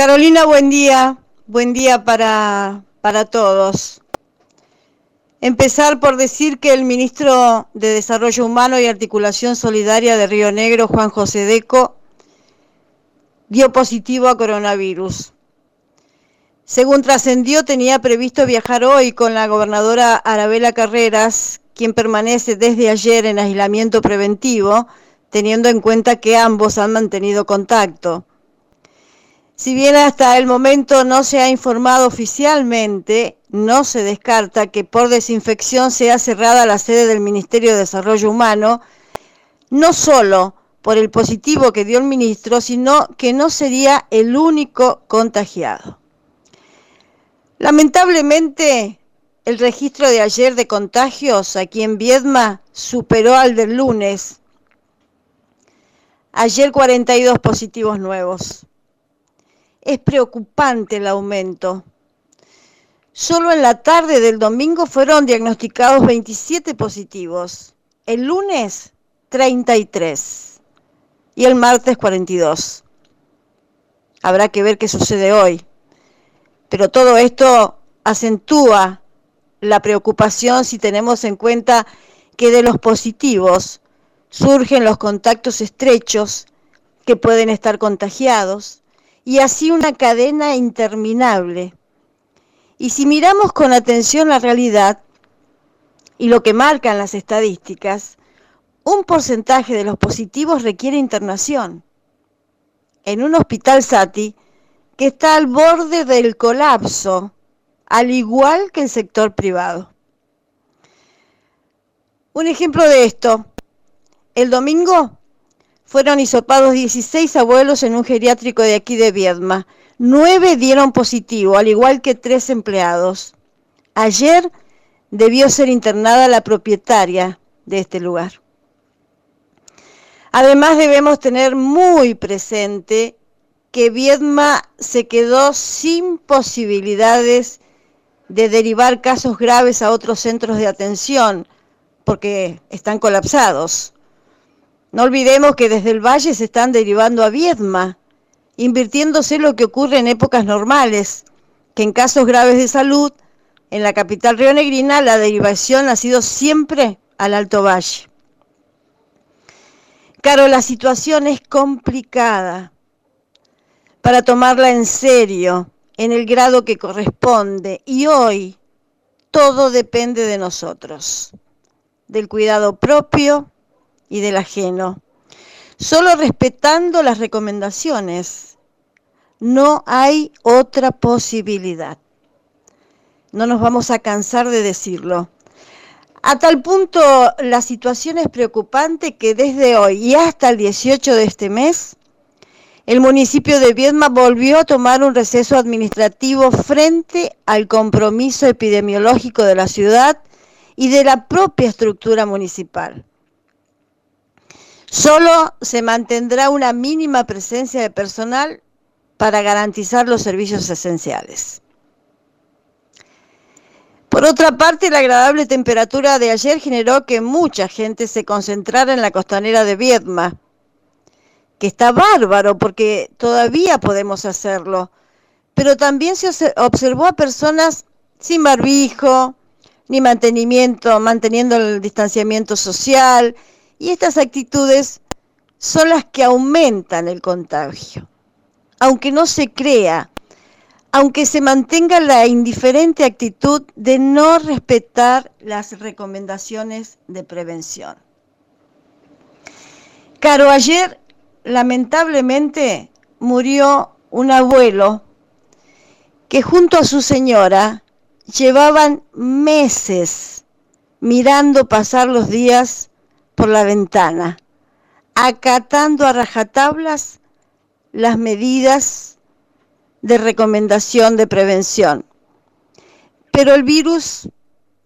Carolina, buen día. Buen día para, para todos. Empezar por decir que el ministro de Desarrollo Humano y Articulación Solidaria de Río Negro, Juan José Deco, dio positivo a coronavirus. Según trascendió, tenía previsto viajar hoy con la gobernadora Arabela Carreras, quien permanece desde ayer en aislamiento preventivo, teniendo en cuenta que ambos han mantenido contacto. Si bien hasta el momento no se ha informado oficialmente, no se descarta que por desinfección sea cerrada la sede del Ministerio de Desarrollo Humano, no solo por el positivo que dio el ministro, sino que no sería el único contagiado. Lamentablemente, el registro de ayer de contagios aquí en Viedma superó al del lunes. Ayer 42 positivos nuevos. Es preocupante el aumento. Solo en la tarde del domingo fueron diagnosticados 27 positivos. El lunes 33 y el martes 42. Habrá que ver qué sucede hoy. Pero todo esto acentúa la preocupación si tenemos en cuenta que de los positivos surgen los contactos estrechos que pueden estar contagiados y así una cadena interminable. Y si miramos con atención la realidad y lo que marcan las estadísticas, un porcentaje de los positivos requiere internación en un hospital SATI que está al borde del colapso, al igual que el sector privado. Un ejemplo de esto, el domingo fueron hisopados 16 abuelos en un geriátrico de aquí de Viedma. Nueve dieron positivo, al igual que tres empleados. Ayer debió ser internada la propietaria de este lugar. Además debemos tener muy presente que Viedma se quedó sin posibilidades de derivar casos graves a otros centros de atención porque están colapsados. No olvidemos que desde el valle se están derivando a Viedma, invirtiéndose lo que ocurre en épocas normales, que en casos graves de salud, en la capital rionegrina la derivación ha sido siempre al Alto Valle. Claro, la situación es complicada para tomarla en serio, en el grado que corresponde, y hoy todo depende de nosotros, del cuidado propio, y del ajeno, solo respetando las recomendaciones. No hay otra posibilidad. No nos vamos a cansar de decirlo. A tal punto la situación es preocupante que desde hoy y hasta el 18 de este mes, el municipio de Viedma volvió a tomar un receso administrativo frente al compromiso epidemiológico de la ciudad y de la propia estructura municipal. Solo se mantendrá una mínima presencia de personal para garantizar los servicios esenciales. Por otra parte, la agradable temperatura de ayer generó que mucha gente se concentrara en la costanera de Viedma, que está bárbaro porque todavía podemos hacerlo, pero también se observó a personas sin barbijo, ni mantenimiento, manteniendo el distanciamiento social, y estas actitudes son las que aumentan el contagio. Aunque no se crea, aunque se mantenga la indiferente actitud de no respetar las recomendaciones de prevención. Caro, ayer lamentablemente murió un abuelo que junto a su señora llevaban meses mirando pasar los días por la ventana, acatando a rajatablas las medidas de recomendación de prevención. Pero el virus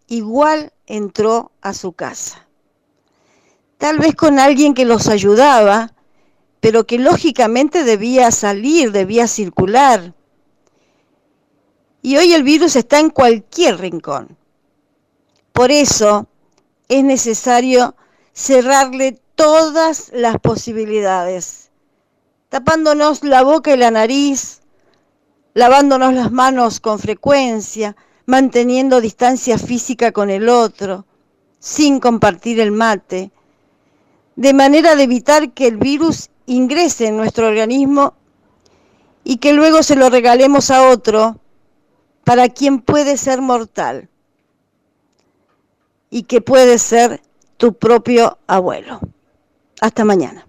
igual entró a su casa. Tal vez con alguien que los ayudaba, pero que lógicamente debía salir, debía circular. Y hoy el virus está en cualquier rincón. Por eso es necesario cerrarle todas las posibilidades, tapándonos la boca y la nariz, lavándonos las manos con frecuencia, manteniendo distancia física con el otro, sin compartir el mate, de manera de evitar que el virus ingrese en nuestro organismo y que luego se lo regalemos a otro para quien puede ser mortal y que puede ser tu propio abuelo. Hasta mañana.